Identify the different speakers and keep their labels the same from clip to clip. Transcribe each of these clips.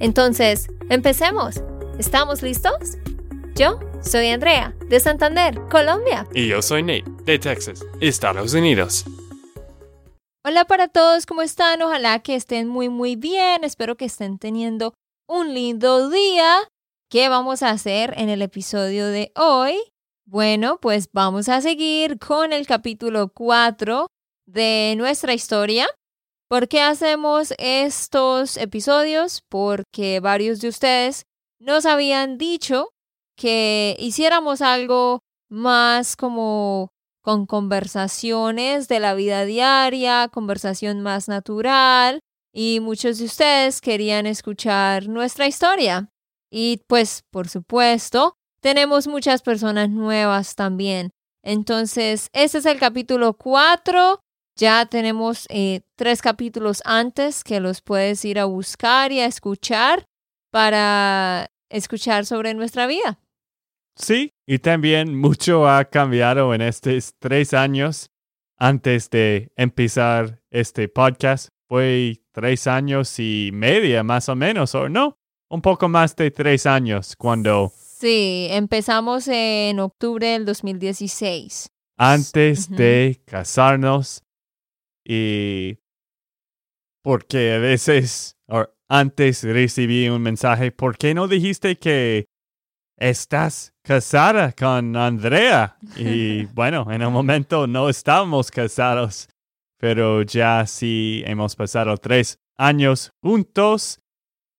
Speaker 1: Entonces, empecemos. ¿Estamos listos? Yo soy Andrea, de Santander, Colombia.
Speaker 2: Y yo soy Nate, de Texas, Estados Unidos.
Speaker 1: Hola para todos, ¿cómo están? Ojalá que estén muy muy bien. Espero que estén teniendo un lindo día. ¿Qué vamos a hacer en el episodio de hoy? Bueno, pues vamos a seguir con el capítulo 4 de nuestra historia. ¿Por qué hacemos estos episodios? Porque varios de ustedes nos habían dicho que hiciéramos algo más como con conversaciones de la vida diaria, conversación más natural, y muchos de ustedes querían escuchar nuestra historia. Y pues, por supuesto, tenemos muchas personas nuevas también. Entonces, este es el capítulo 4. Ya tenemos eh, tres capítulos antes que los puedes ir a buscar y a escuchar para escuchar sobre nuestra vida.
Speaker 2: Sí, y también mucho ha cambiado en estos tres años antes de empezar este podcast. Fue tres años y media más o menos, ¿o no? Un poco más de tres años cuando
Speaker 1: Sí, empezamos en octubre del 2016.
Speaker 2: Antes de casarnos y porque a veces, o antes recibí un mensaje, ¿por qué no dijiste que estás casada con Andrea? Y bueno, en un momento no estábamos casados, pero ya sí hemos pasado tres años juntos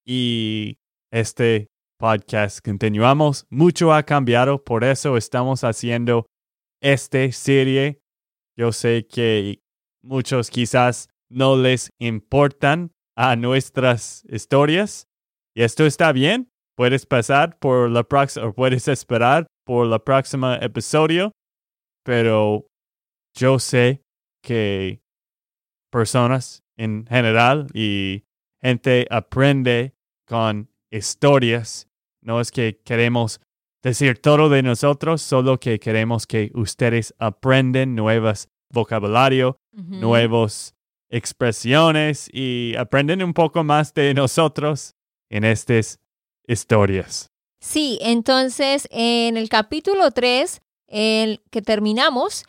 Speaker 2: y este podcast continuamos. Mucho ha cambiado, por eso estamos haciendo esta serie. Yo sé que muchos quizás no les importan a nuestras historias y esto está bien. Puedes pasar por la próxima o puedes esperar por la próxima episodio, pero yo sé que personas en general y gente aprende con historias. No es que queremos decir todo de nosotros, solo que queremos que ustedes aprenden nuevas vocabulario, nuevas expresiones y aprenden un poco más de nosotros en estas historias.
Speaker 1: Sí, entonces en el capítulo 3, el que terminamos,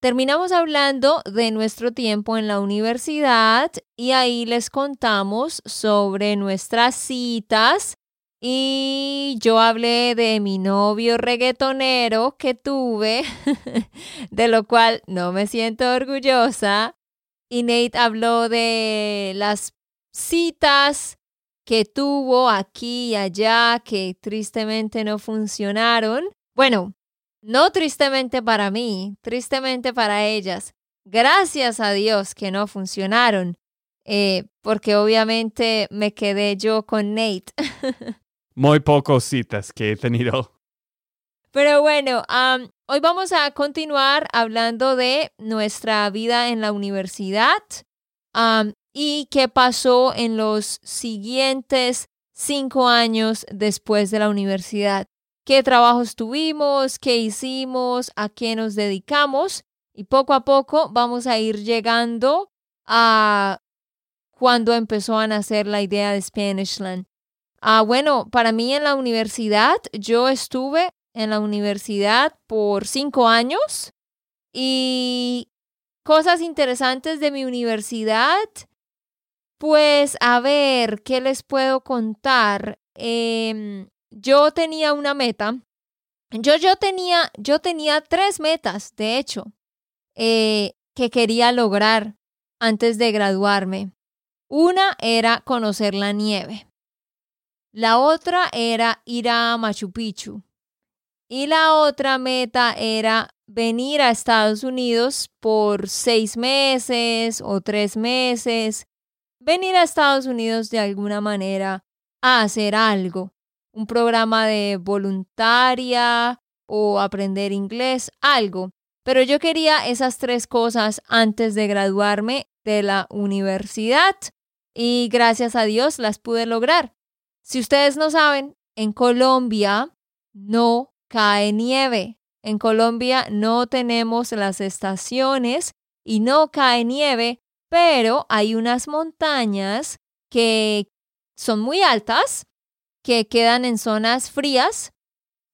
Speaker 1: terminamos hablando de nuestro tiempo en la universidad y ahí les contamos sobre nuestras citas y yo hablé de mi novio reggaetonero que tuve, de lo cual no me siento orgullosa. Y Nate habló de las citas que tuvo aquí y allá que tristemente no funcionaron. Bueno, no tristemente para mí, tristemente para ellas. Gracias a Dios que no funcionaron, eh, porque obviamente me quedé yo con Nate.
Speaker 2: Muy pocos citas que he tenido.
Speaker 1: Pero bueno, hoy vamos a continuar hablando de nuestra vida en la universidad y qué pasó en los siguientes cinco años después de la universidad qué trabajos tuvimos, qué hicimos, a qué nos dedicamos y poco a poco vamos a ir llegando a cuando empezó a nacer la idea de Spanishland. Ah, bueno, para mí en la universidad, yo estuve en la universidad por cinco años y cosas interesantes de mi universidad. Pues a ver, ¿qué les puedo contar? Eh, yo tenía una meta. Yo, yo, tenía, yo tenía tres metas, de hecho, eh, que quería lograr antes de graduarme. Una era conocer la nieve. La otra era ir a Machu Picchu. Y la otra meta era venir a Estados Unidos por seis meses o tres meses, venir a Estados Unidos de alguna manera a hacer algo, un programa de voluntaria o aprender inglés, algo. Pero yo quería esas tres cosas antes de graduarme de la universidad y gracias a Dios las pude lograr. Si ustedes no saben, en Colombia no cae nieve. En Colombia no tenemos las estaciones y no cae nieve, pero hay unas montañas que son muy altas, que quedan en zonas frías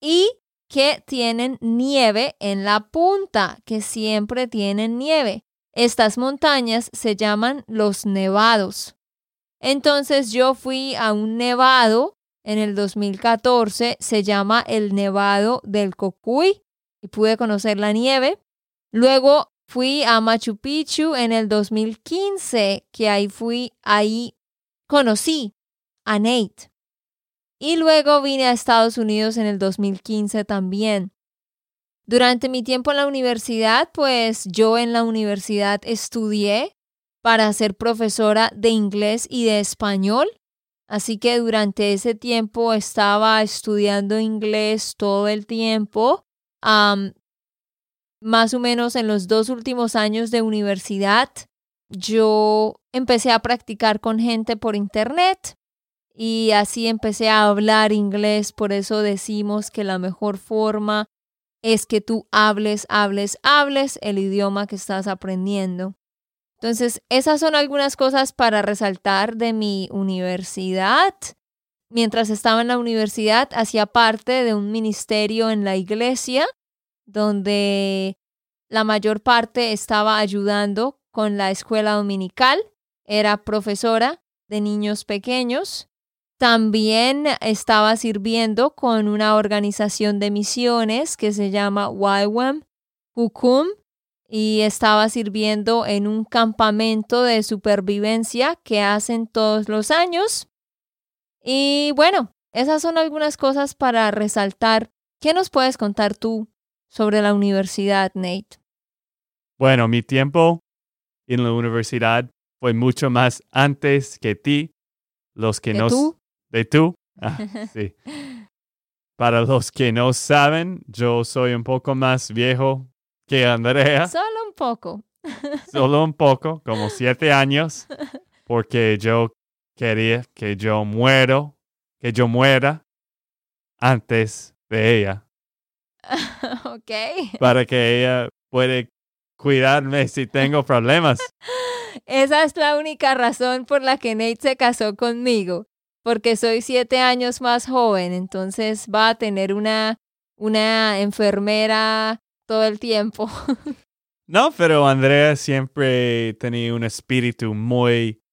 Speaker 1: y que tienen nieve en la punta, que siempre tienen nieve. Estas montañas se llaman los nevados. Entonces yo fui a un nevado en el 2014, se llama el Nevado del Cocuy y pude conocer la nieve. Luego fui a Machu Picchu en el 2015, que ahí fui, ahí conocí a Nate. Y luego vine a Estados Unidos en el 2015 también. Durante mi tiempo en la universidad, pues yo en la universidad estudié para ser profesora de inglés y de español. Así que durante ese tiempo estaba estudiando inglés todo el tiempo. más o menos en los dos últimos años de universidad, yo empecé a practicar con gente por internet y así empecé a hablar inglés. Por eso decimos que la mejor forma es que tú hables, hables, hables el idioma que estás aprendiendo. Entonces, esas son algunas cosas para resaltar de mi universidad. Mientras estaba en la universidad, hacía parte de un ministerio en la iglesia, donde la mayor parte estaba ayudando con la escuela dominical. Era profesora de niños pequeños. También estaba sirviendo con una organización de misiones que se llama YWAM Hukum y estaba sirviendo en un campamento de supervivencia que hacen todos los años. Y bueno, esas son algunas cosas para resaltar. ¿Qué nos puedes contar tú sobre la universidad, Nate?
Speaker 2: Bueno, mi tiempo en la universidad fue mucho más antes que ti. Los que
Speaker 1: ¿De
Speaker 2: no
Speaker 1: tú?
Speaker 2: de tú. Ah, sí. Para los que no saben, yo soy un poco más viejo que Andrea,
Speaker 1: Solo un poco.
Speaker 2: solo un poco, como siete años, porque yo quería que yo muero, que yo muera antes de ella,
Speaker 1: ok.
Speaker 2: para que ella pueda cuidarme si tengo problemas.
Speaker 1: Esa es la única razón por la que Nate se casó conmigo, porque soy siete años más joven, entonces va a tener una, una enfermera todo el tiempo.
Speaker 2: No, pero Andrea siempre tenía un espíritu muy,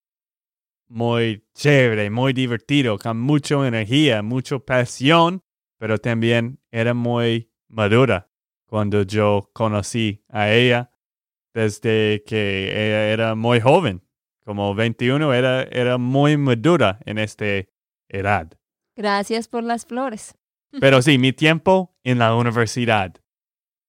Speaker 2: muy chévere, muy divertido, con mucha energía, mucha pasión, pero también era muy madura cuando yo conocí a ella desde que ella era muy joven, como 21, era, era muy madura en esta edad.
Speaker 1: Gracias por las flores.
Speaker 2: Pero sí, mi tiempo en la universidad.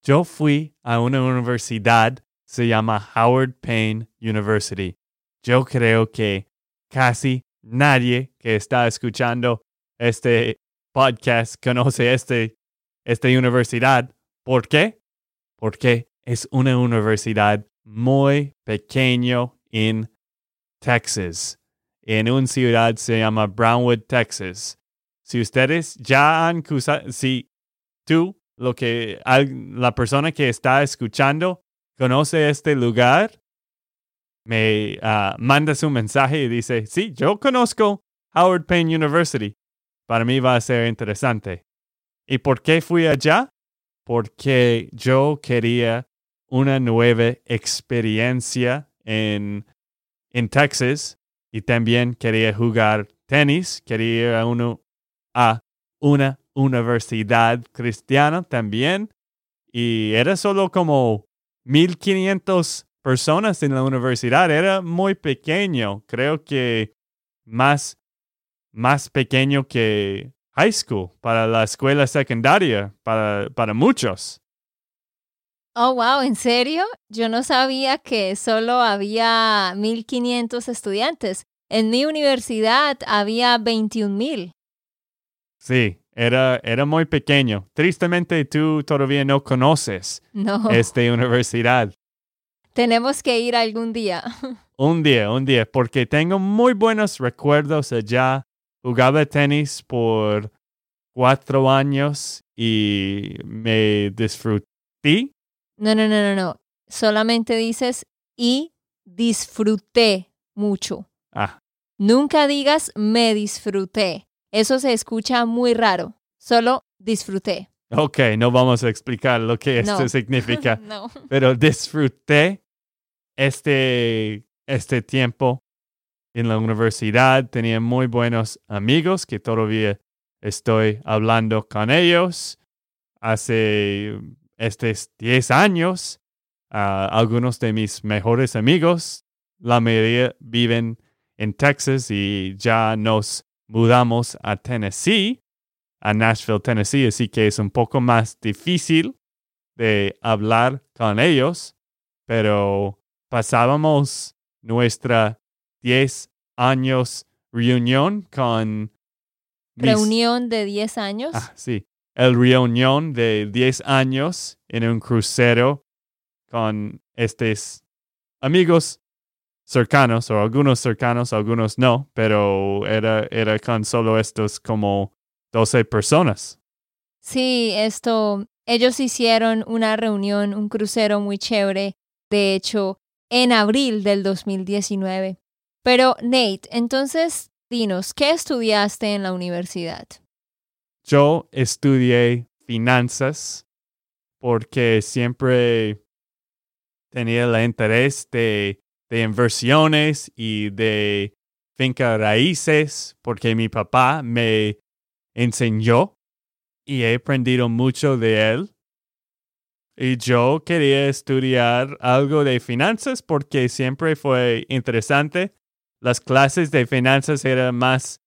Speaker 2: Yo fui a una universidad, se llama Howard Payne University. Yo creo que casi nadie que está escuchando este podcast conoce este, esta universidad. ¿Por qué? Porque es una universidad muy pequeño en Texas. En una ciudad se llama Brownwood, Texas. Si ustedes ya han cruzado, si tú, lo que la persona que está escuchando conoce este lugar, me ah, mandas un mensaje y dice, sí, yo conozco Howard Payne University. Para mí va a ser interesante. ¿Y por qué fui allá? Porque yo quería una nueva experiencia en, en Texas y también quería jugar tenis, quería ir a, uno, a una universidad cristiana también y era solo como 1500 personas en la universidad, era muy pequeño, creo que más, más pequeño que high school para la escuela secundaria, para, para muchos.
Speaker 1: Oh, wow, ¿en serio? Yo no sabía que solo había 1500 estudiantes. En mi universidad había 21 mil.
Speaker 2: Sí, era, era muy pequeño. Tristemente tú todavía no conoces
Speaker 1: No,
Speaker 2: esta universidad.
Speaker 1: tenemos que ir algún día.
Speaker 2: Un día, un día, porque tengo muy buenos recuerdos allá. Jugaba tenis por cuatro años y me disfruté.
Speaker 1: No, no, no, no, no. Solamente dices y disfruté mucho.
Speaker 2: Ah,
Speaker 1: Nunca digas me disfruté. Eso se escucha muy raro. Solo disfruté.
Speaker 2: ok, no vamos a explicar lo que esto
Speaker 1: No.
Speaker 2: significa,
Speaker 1: no.
Speaker 2: pero disfruté este, este tiempo en la universidad. Tenía muy buenos amigos que todavía estoy hablando con ellos. Hace estos 10 años, ah, algunos de mis mejores amigos, la mayoría viven en Texas y ya nos mudamos a Tennessee, a Nashville, Tennessee, así que es un poco más difícil de hablar con ellos, pero pasábamos nuestra 10 años reunión con mis-
Speaker 1: Reunión de 10 años.
Speaker 2: Ah, sí. El reunión de 10 años en un crucero con estos amigos cercanos, o algunos cercanos, algunos no, pero era, era con solo estos como 12 personas.
Speaker 1: Sí, esto, ellos hicieron una reunión, un crucero muy chévere, de hecho, en abril del 2019. Pero Nate, entonces, dinos, ¿qué estudiaste en la universidad?
Speaker 2: Yo estudié finanzas porque siempre tenía el interés de, de inversiones y de finca raíces porque mi papá me enseñó y he aprendido mucho de él. Y yo quería estudiar algo de finanzas porque siempre fue interesante. Las clases de finanzas eran más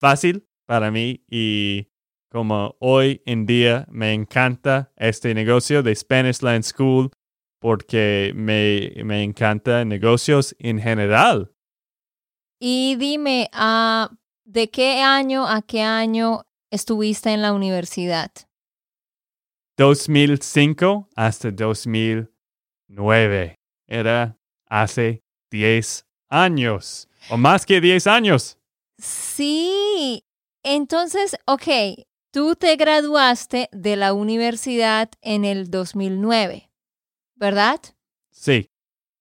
Speaker 2: fácil para mí y como hoy en día me encanta este negocio de Spanish Land School porque me, me encanta negocios en general.
Speaker 1: Y dime, ah, ¿de qué año a qué año estuviste en la universidad?
Speaker 2: 2005 hasta 2009. Era hace 10 años o más que 10 años.
Speaker 1: Sí, entonces, ok, tú te graduaste de la universidad en el 2009, ¿verdad?
Speaker 2: Sí.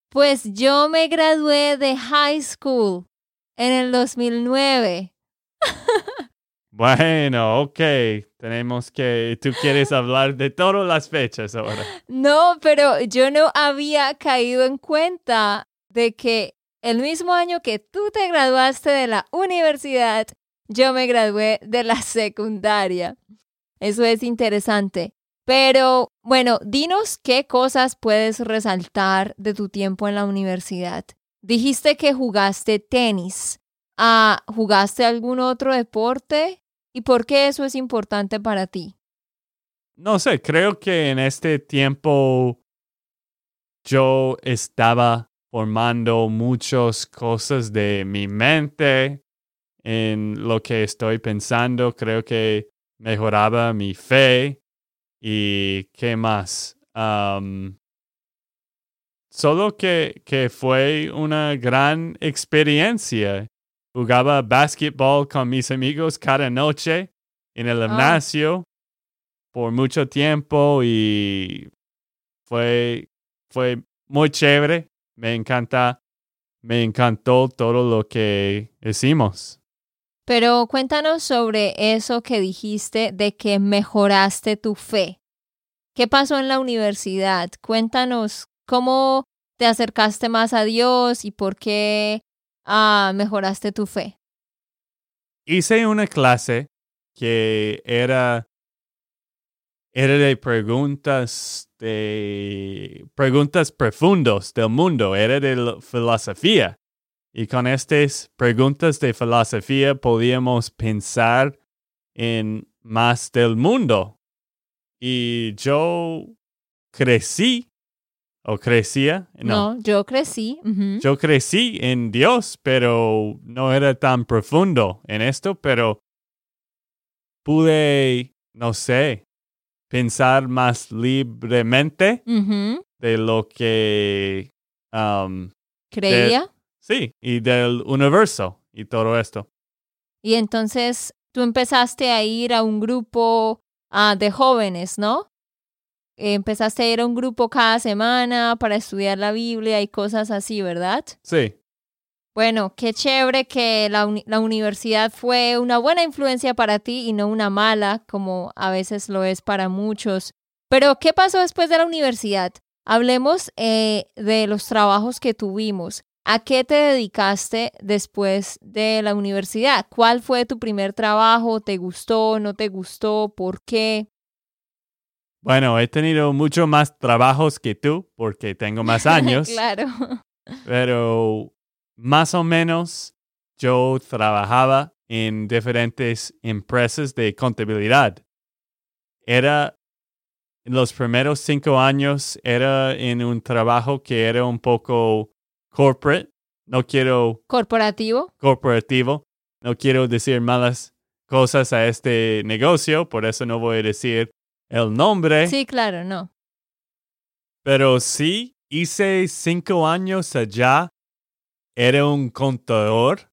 Speaker 1: Pues yo me gradué de high school en el 2009.
Speaker 2: Bueno, ok. Tenemos que... Tú quieres hablar de todas las fechas ahora.
Speaker 1: No, pero yo no había caído en cuenta de que el mismo año que tú te graduaste de la universidad, yo me gradué de la secundaria. Eso es interesante. Pero bueno, dinos qué cosas puedes resaltar de tu tiempo en la universidad. Dijiste que jugaste tenis. Ah, ¿Jugaste algún otro deporte? ¿Y por qué eso es importante para ti?
Speaker 2: No sé, creo que en este tiempo yo estaba formando muchas cosas de mi mente en lo que estoy pensando. Creo que mejoraba mi fe y qué más. Am, solo que, que fue una gran experiencia. Jugaba basketball con mis amigos cada noche en el
Speaker 1: Ah.
Speaker 2: gimnasio por mucho tiempo y fue, fue muy chévere. Me encanta, me encantó todo lo que hicimos.
Speaker 1: Pero cuéntanos sobre eso que dijiste de que mejoraste tu fe. ¿Qué pasó en la universidad? Cuéntanos cómo te acercaste más a Dios y por qué ah, mejoraste tu fe.
Speaker 2: Hice una clase que era, era de preguntas de preguntas profundas del mundo, era de filosofía. Y con estas preguntas de filosofía podíamos pensar en más del mundo. Y yo crecí o crecía.
Speaker 1: No, yo crecí.
Speaker 2: Yo crecí en Dios, pero no era tan profundo en esto, pero pude, no sé, pensar más libremente de lo que, um,
Speaker 1: Creía.
Speaker 2: Sí, y del universo y todo esto.
Speaker 1: Y entonces tú empezaste a ir a un grupo ah, de jóvenes, ¿no? Empezaste a ir a un grupo cada semana para estudiar la Biblia y cosas así, ¿verdad?
Speaker 2: Sí,
Speaker 1: Bueno, qué chévere que la, uni- la universidad fue una buena influencia para ti y no una mala, como a veces lo es para muchos. Pero, ¿qué pasó después de la universidad? Hablemos eh, de los trabajos que tuvimos. ¿A qué te dedicaste después de la universidad? ¿Cuál fue tu primer trabajo? ¿Te gustó? ¿No te gustó? ¿Por qué?
Speaker 2: bueno, he tenido mucho más trabajos que tú porque tengo más años.
Speaker 1: claro.
Speaker 2: pero más o menos yo trabajaba en diferentes empresas de contabilidad. Era, en los primeros cinco años, era en un trabajo que era un poco corporate. No quiero
Speaker 1: ¿Corporativo?
Speaker 2: corporativo. No quiero decir malas cosas a este negocio, por eso no voy a decir el nombre.
Speaker 1: Sí, claro, no.
Speaker 2: Pero sí, hice cinco años allá. Era un contador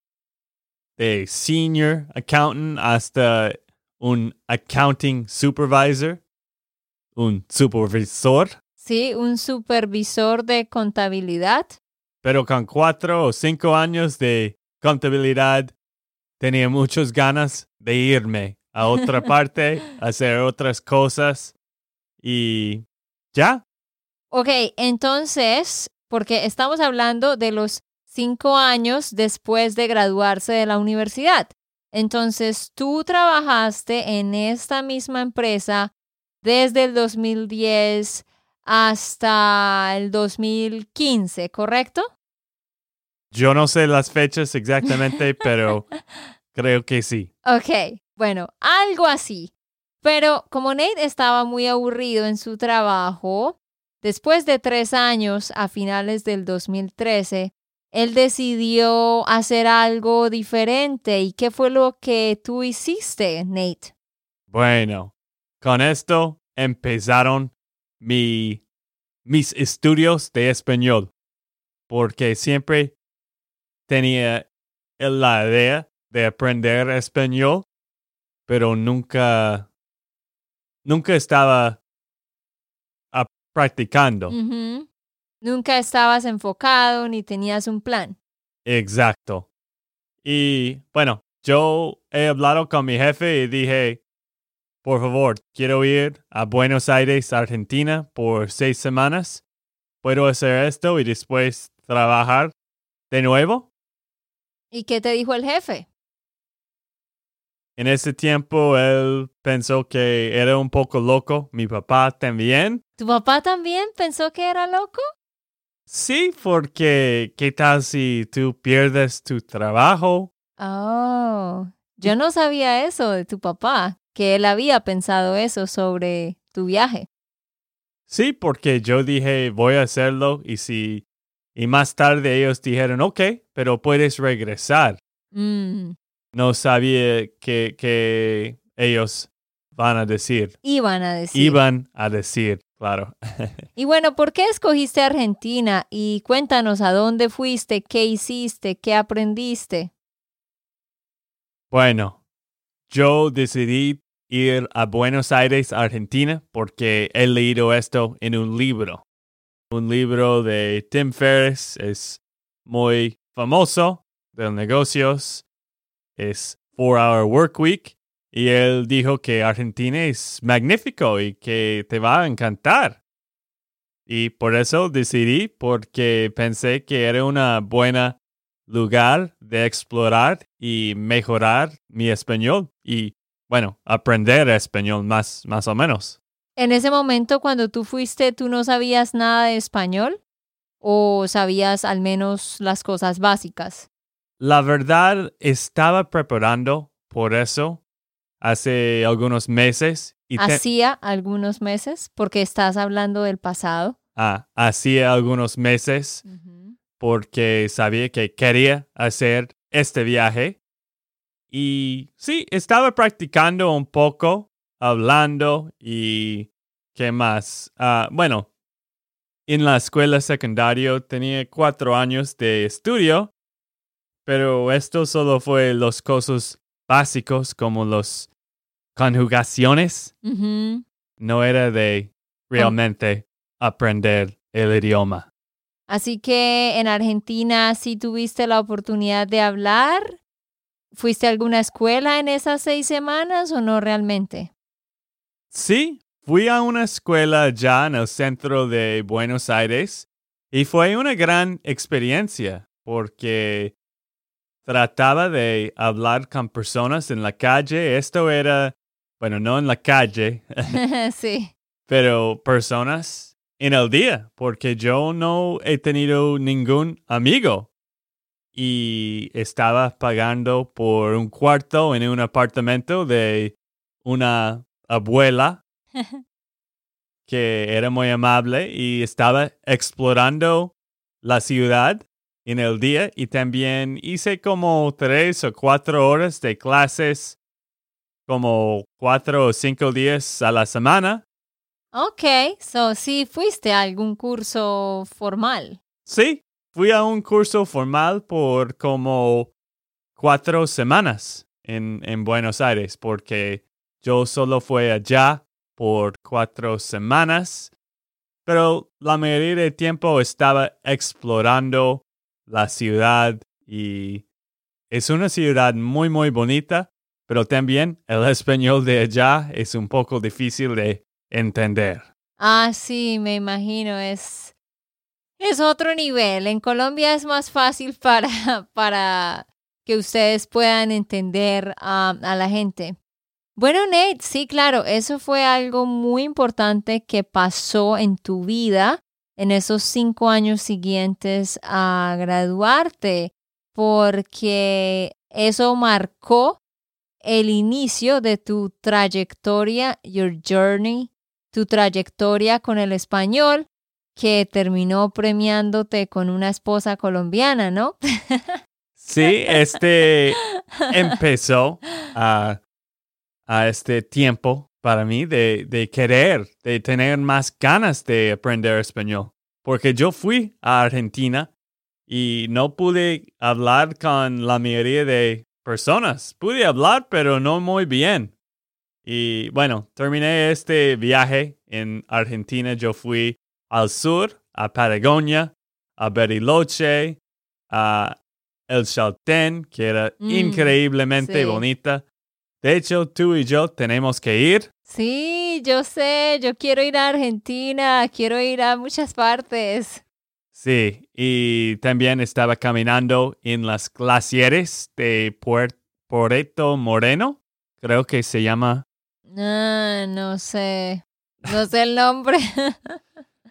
Speaker 2: de senior accountant hasta un accounting supervisor, un supervisor.
Speaker 1: Sí, un supervisor de contabilidad.
Speaker 2: Pero con cuatro o cinco años de contabilidad, tenía muchas ganas de irme a otra parte, hacer otras cosas. Y ya,
Speaker 1: Ok, entonces, porque estamos hablando de los cinco años después de graduarse de la universidad. Entonces, tú trabajaste en esta misma empresa desde el 2010 hasta el 2015, ¿correcto?
Speaker 2: yo no sé las fechas exactamente, pero creo que sí.
Speaker 1: Ok, bueno, algo así. Pero como Nate estaba muy aburrido en su trabajo, después de tres años, a finales del 2013, él decidió hacer algo diferente. ¿Y qué fue lo que tú hiciste, Nate?
Speaker 2: Bueno, con esto empezaron mi, mis estudios de español, porque siempre tenía la idea de aprender español, pero nunca, nunca estaba ah, practicando.
Speaker 1: Nunca estabas enfocado ni tenías un plan.
Speaker 2: Exacto. Y bueno, yo he hablado con mi jefe y dije, por favor, quiero ir a Buenos Aires, Argentina, por seis semanas. ¿Puedo hacer esto y después trabajar de nuevo?
Speaker 1: ¿Y qué te dijo el jefe?
Speaker 2: En ese tiempo él pensó que era un poco loco. Mi papá también.
Speaker 1: ¿Tu papá también pensó que era loco?
Speaker 2: Sí, porque ¿qué tal si tú pierdes tu trabajo?
Speaker 1: Oh, yo no sabía eso de tu papá, que él había pensado eso sobre tu viaje.
Speaker 2: Sí, porque yo dije voy a hacerlo y si y más tarde ellos dijeron ok, pero puedes regresar.
Speaker 1: Mm,
Speaker 2: No sabía que, que ellos van a decir.
Speaker 1: iban a decir.
Speaker 2: Iban a decir, claro.
Speaker 1: Y bueno, ¿por qué escogiste Argentina? Y cuéntanos a dónde fuiste, qué hiciste, qué aprendiste.
Speaker 2: Bueno, yo decidí ir a Buenos Aires, Argentina, porque he leído esto en un libro. Un libro de Tim Ferriss es muy famoso de negocios. Es Four Hour Work Week. Y él dijo que Argentina es magnífico y que te va a encantar. Y por eso decidí, porque pensé que era una buena lugar de explorar y mejorar mi español y, bueno, aprender español más, más o menos.
Speaker 1: En ese momento, cuando tú fuiste, ¿tú no sabías nada de español? ¿O sabías al menos las cosas básicas?
Speaker 2: La verdad, estaba preparando por eso hace algunos meses y
Speaker 1: Hacía algunos meses, porque estás hablando del pasado.
Speaker 2: ah, hacía algunos meses porque sabía que quería hacer este viaje. Y sí, estaba practicando un poco, hablando y qué más. Ah, bueno, en la escuela secundaria tenía cuatro años de estudio, pero esto solo fue los cosas básicos como los conjugaciones. No era de realmente aprender el idioma.
Speaker 1: Así que en Argentina sí tuviste la oportunidad de hablar. ¿Fuiste a alguna escuela en esas seis semanas o no realmente?
Speaker 2: Sí, fui a una escuela ya en el centro de Buenos Aires y fue una gran experiencia porque trataba de hablar con personas en la calle. Esto era, bueno, no en la calle.
Speaker 1: sí.
Speaker 2: Pero personas en el día, porque yo no he tenido ningún amigo y estaba pagando por un cuarto en un apartamento de una abuela que era muy amable y estaba explorando la ciudad en el día y también hice como tres o cuatro horas de clases como cuatro o cinco días a la semana
Speaker 1: Ok, so sí fuiste a algún curso formal.
Speaker 2: Sí, fui a un curso formal por como cuatro semanas en, en Buenos Aires, porque yo solo fui allá por cuatro semanas, pero la mayoría del tiempo estaba explorando la ciudad y es una ciudad muy, muy bonita, pero también el español de allá es un poco difícil de entender.
Speaker 1: Ah, sí, me imagino, es, es otro nivel. En Colombia es más fácil para, para que ustedes puedan entender a la gente. Bueno, Nate, sí, claro, eso fue algo muy importante que pasó en tu vida en esos cinco años siguientes a graduarte, porque eso marcó el inicio de tu trayectoria, your journey tu trayectoria con el español que terminó premiándote con una esposa colombiana, ¿no?
Speaker 2: Sí, este empezó a, a este tiempo para mí de, de, querer, de tener más ganas de aprender español. Porque yo fui a Argentina y no pude hablar con la mayoría de personas. Pude hablar, pero no muy bien. Y bueno, terminé este viaje en Argentina. Yo fui al sur, a Patagonia, a Bariloche, a El Chaltén, que era mm, increíblemente bonita. De hecho, tú y yo tenemos que ir.
Speaker 1: Sí, yo sé, yo quiero ir a Argentina, quiero ir a muchas partes.
Speaker 2: Sí, y también estaba caminando en las glaciares de Puerto Moreno, creo que se llama
Speaker 1: Ah, no sé. No sé el nombre.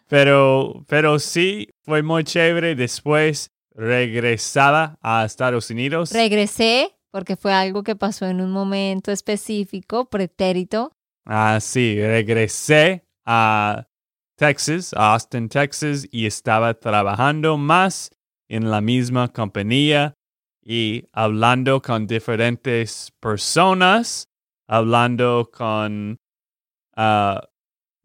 Speaker 2: pero, pero sí, fue muy chévere. Después regresaba a Estados Unidos.
Speaker 1: Regresé porque fue algo que pasó en un momento específico, pretérito.
Speaker 2: Ah, sí, regresé a Texas, a Austin, Texas, y estaba trabajando más en la misma compañía y hablando con diferentes personas hablando con ah,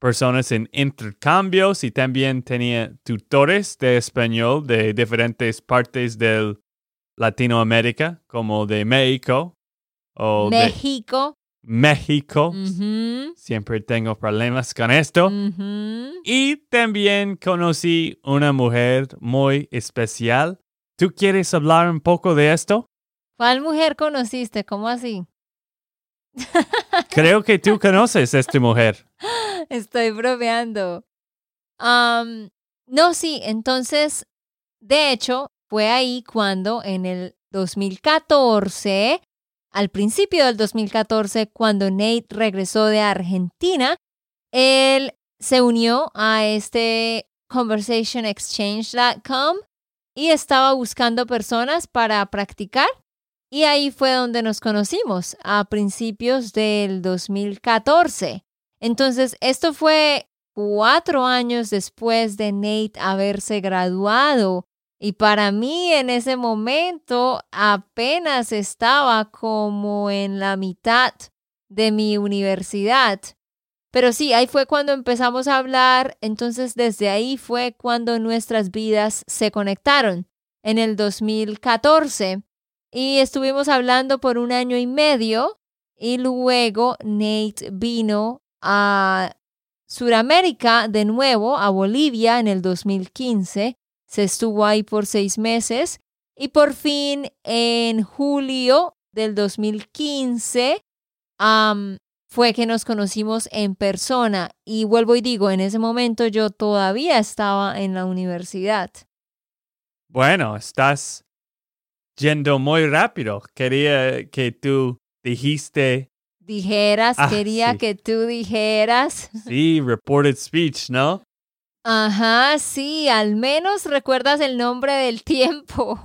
Speaker 2: personas en intercambios y también tenía tutores de español de diferentes partes de Latinoamérica, como de México. O
Speaker 1: México.
Speaker 2: México. Siempre tengo problemas con esto. Y también conocí una mujer muy especial. ¿Tú quieres hablar un poco de esto?
Speaker 1: ¿Cuál mujer conociste? ¿Cómo así?
Speaker 2: Creo que tú conoces a esta mujer.
Speaker 1: Estoy bromeando. no, sí, entonces, de hecho, fue ahí cuando en el 2014, al principio del 2014, cuando Nate regresó de Argentina, él se unió a este conversationexchange.com y estaba buscando personas para practicar y ahí fue donde nos conocimos, a principios del 2014. Entonces, esto fue cuatro años después de Nate haberse graduado. Y para mí en ese momento apenas estaba como en la mitad de mi universidad. Pero sí, ahí fue cuando empezamos a hablar, entonces desde ahí fue cuando nuestras vidas se conectaron, en el 2014. Y estuvimos hablando por un año y medio y luego Nate vino a Sudamérica de nuevo, a Bolivia en el 2015. Se estuvo ahí por seis meses y por fin en julio del 2015 fue que nos conocimos en persona. Y vuelvo y digo, en ese momento yo todavía estaba en la universidad.
Speaker 2: Bueno, estás yendo muy rápido. Quería que tú dijiste
Speaker 1: dijeras,
Speaker 2: Ah,
Speaker 1: quería
Speaker 2: sí.
Speaker 1: que tú dijeras.
Speaker 2: Sí, reported speech, ¿no?
Speaker 1: Ajá, sí, al menos recuerdas el nombre del tiempo.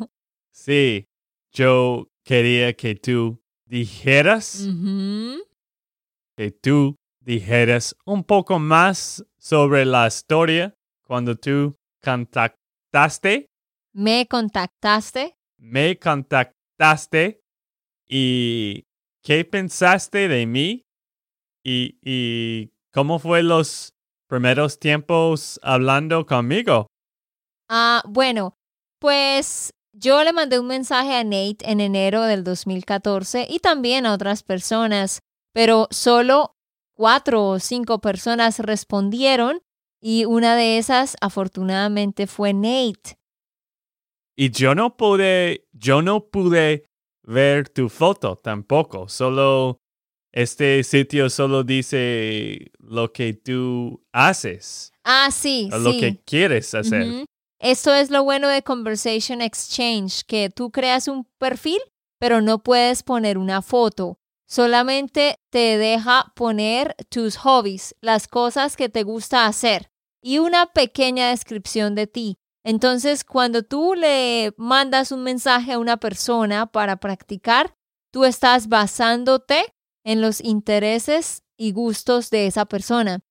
Speaker 2: Sí, yo quería que tú dijeras, que tú dijeras un poco más sobre la historia cuando tú contactaste,
Speaker 1: Me contactaste.
Speaker 2: me contactaste y qué pensaste de mí y, y cómo fue los primeros tiempos hablando conmigo.
Speaker 1: Ah, bueno, pues yo le mandé un mensaje a Nate en enero del 2014 y también a otras personas, pero solo cuatro o cinco personas respondieron y una de esas afortunadamente fue Nate.
Speaker 2: Y yo no pude, yo no pude ver tu foto tampoco. Solo este sitio solo dice lo que tú haces,
Speaker 1: Ah, sí,
Speaker 2: o
Speaker 1: sí.
Speaker 2: lo que quieres hacer.
Speaker 1: Esto es lo bueno de Conversation Exchange, que tú creas un perfil, pero no puedes poner una foto. Solamente te deja poner tus hobbies, las cosas que te gusta hacer y una pequeña descripción de ti. Entonces, cuando tú le mandas un mensaje a una persona para practicar, tú estás basándote en los intereses y gustos de esa persona.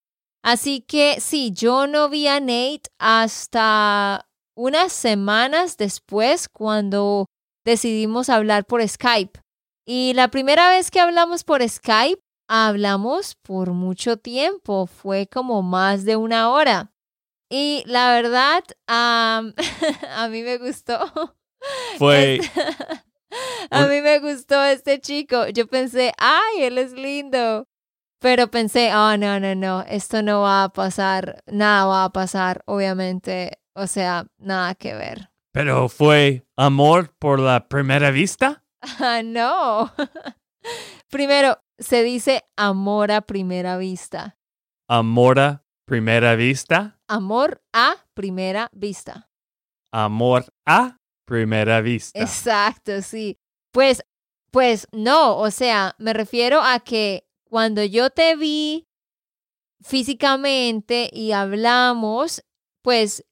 Speaker 1: Así que sí, yo no vi a Nate hasta unas semanas después cuando decidimos hablar por Skype. Y la primera vez que hablamos por Skype, hablamos por mucho tiempo, fue como más de una hora. Y la verdad, am, a mí me gustó.
Speaker 2: Fue,
Speaker 1: a
Speaker 2: Un-
Speaker 1: mí me gustó este chico. Yo pensé, ay, él es lindo. Pero pensé, oh, no, no, no, esto no va a pasar, nada va a pasar, obviamente. O sea, nada que ver.
Speaker 2: pero fue amor por la primera vista.
Speaker 1: Ah, no. Primero, se dice amor a primera vista.
Speaker 2: Amor a primera vista.
Speaker 1: Amor a primera vista.
Speaker 2: Amor a primera vista.
Speaker 1: Exacto, sí. Pues, pues no, o sea, me refiero a que cuando yo te vi físicamente y hablamos, pues,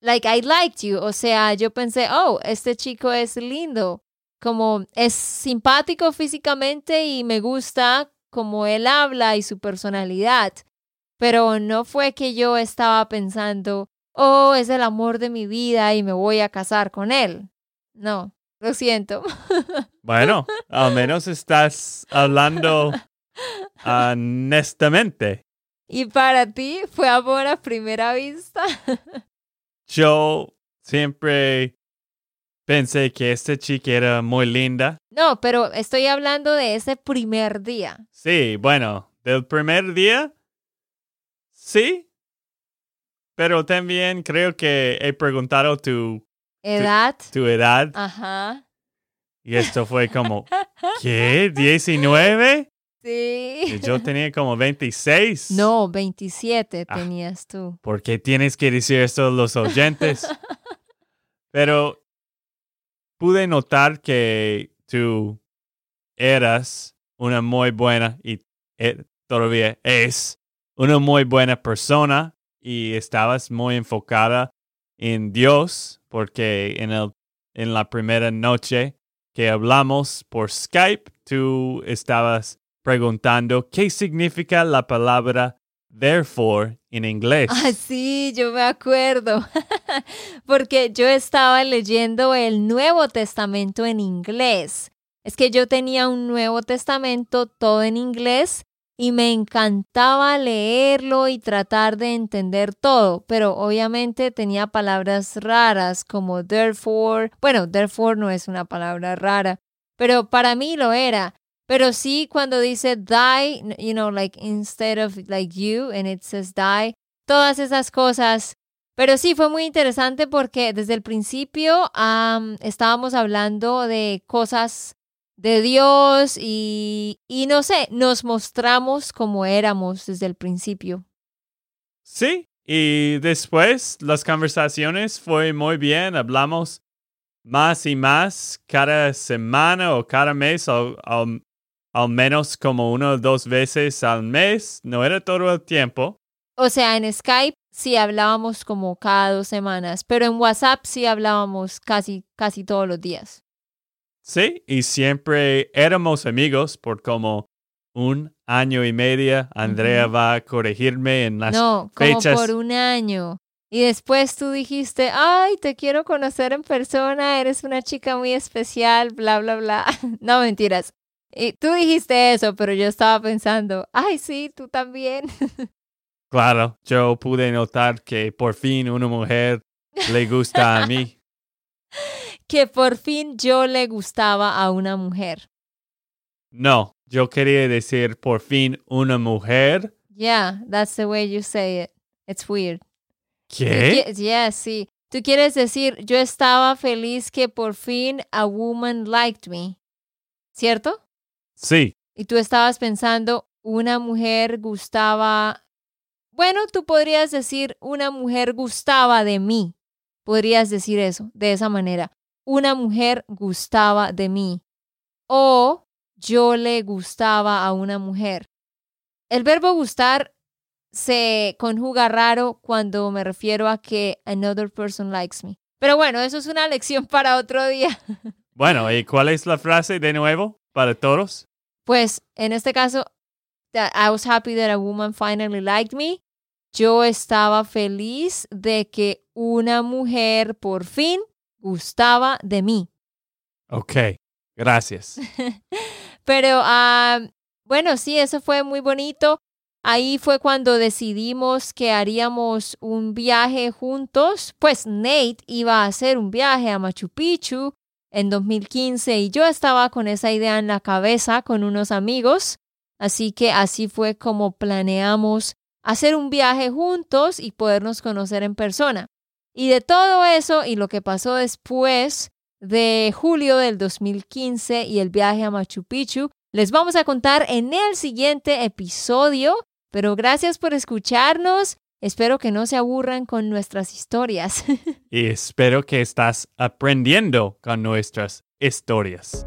Speaker 1: like I liked you, o sea, yo pensé, oh, este chico es lindo, como es simpático físicamente y me gusta como él habla y su personalidad, pero no fue que yo estaba pensando, oh, es el amor de mi vida y me voy a casar con él. No, lo siento.
Speaker 2: Bueno, al menos estás hablando honestamente.
Speaker 1: ¿Y para ti fue amor a primera vista?
Speaker 2: Yo siempre pensé que esta chica era muy linda.
Speaker 1: No, pero estoy hablando de ese primer día.
Speaker 2: Sí, bueno, del primer día, sí. Pero también creo que he preguntado tu,
Speaker 1: Edad.
Speaker 2: tu edad
Speaker 1: Ajá.
Speaker 2: y esto fue como, ¿qué? ¿19? Y
Speaker 1: Sí.
Speaker 2: yo tenía como 26.
Speaker 1: No, 27
Speaker 2: Ah.
Speaker 1: tenías tú.
Speaker 2: ¿Por qué tienes que decir esto a los oyentes? Pero pude notar que tú eras una muy buena y eh, todavía es una muy buena persona y estabas muy enfocada en Dios porque en, el, en la primera noche que hablamos por Skype, tú estabas preguntando qué significa la palabra therefore en inglés.
Speaker 1: Ah, sí, yo me acuerdo. Porque yo estaba leyendo el Nuevo Testamento en inglés. Es que yo tenía un Nuevo Testamento todo en inglés y me encantaba leerlo y tratar de entender todo, pero obviamente tenía palabras raras como therefore. Bueno, therefore no es una palabra rara, pero para mí lo era. Pero sí cuando dice die, you know, like instead of like you and it says die, todas esas cosas. Pero sí fue muy interesante porque desde el principio estábamos hablando de cosas de Dios y, y no sé, nos mostramos como éramos desde el principio.
Speaker 2: Sí, y después las conversaciones fue muy bien, hablamos más y más cada semana o cada mes, o, al menos como una o dos veces al mes, no era todo el tiempo.
Speaker 1: O sea, en Skype sí hablábamos como cada dos semanas, pero en WhatsApp sí hablábamos casi, casi todos los días.
Speaker 2: Sí, y siempre éramos amigos por como un año y medio. Andrea va a corregirme en las
Speaker 1: no, como por un año. Y después tú dijiste, ay, te quiero conocer en persona, eres una chica muy especial, bla, bla, bla. no, mentiras. Y tú dijiste eso, pero yo estaba pensando, ay, sí, tú también.
Speaker 2: claro, yo pude notar que por fin una mujer le gusta a mí.
Speaker 1: que por fin yo le gustaba a una mujer.
Speaker 2: No, yo quería decir por fin una mujer.
Speaker 1: Yeah, that's the way you say it. It's weird.
Speaker 2: ¿Qué?
Speaker 1: Yeah, sí. Tú quieres decir, yo estaba feliz que por fin a woman liked me. ¿Cierto?
Speaker 2: Sí.
Speaker 1: Y tú estabas pensando, una mujer gustaba. Bueno, tú podrías decir, una mujer gustaba de mí. Podrías decir eso, de esa manera una mujer gustaba de mí o yo le gustaba a una mujer. El verbo gustar se conjuga raro cuando me refiero a que another person likes me. Pero bueno, eso es una lección para otro día.
Speaker 2: Bueno, ¿y cuál es la frase de nuevo para todos?
Speaker 1: Pues en este caso, I was happy that a woman finally liked me. Yo estaba feliz de que una mujer por fin gustaba de mí.
Speaker 2: Ok, gracias.
Speaker 1: Pero ah, bueno, sí, eso fue muy bonito. Ahí fue cuando decidimos que haríamos un viaje juntos. Pues Nate iba a hacer un viaje a Machu Picchu en 2015 y yo estaba con esa idea en la cabeza con unos amigos. Así que así fue como planeamos hacer un viaje juntos y podernos conocer en persona. Y de todo eso y lo que pasó después de julio del 2015 y el viaje a Machu Picchu, les vamos a contar en el siguiente episodio. Pero gracias por escucharnos. Espero que no se aburran con nuestras historias.
Speaker 2: y espero que estás aprendiendo con nuestras historias.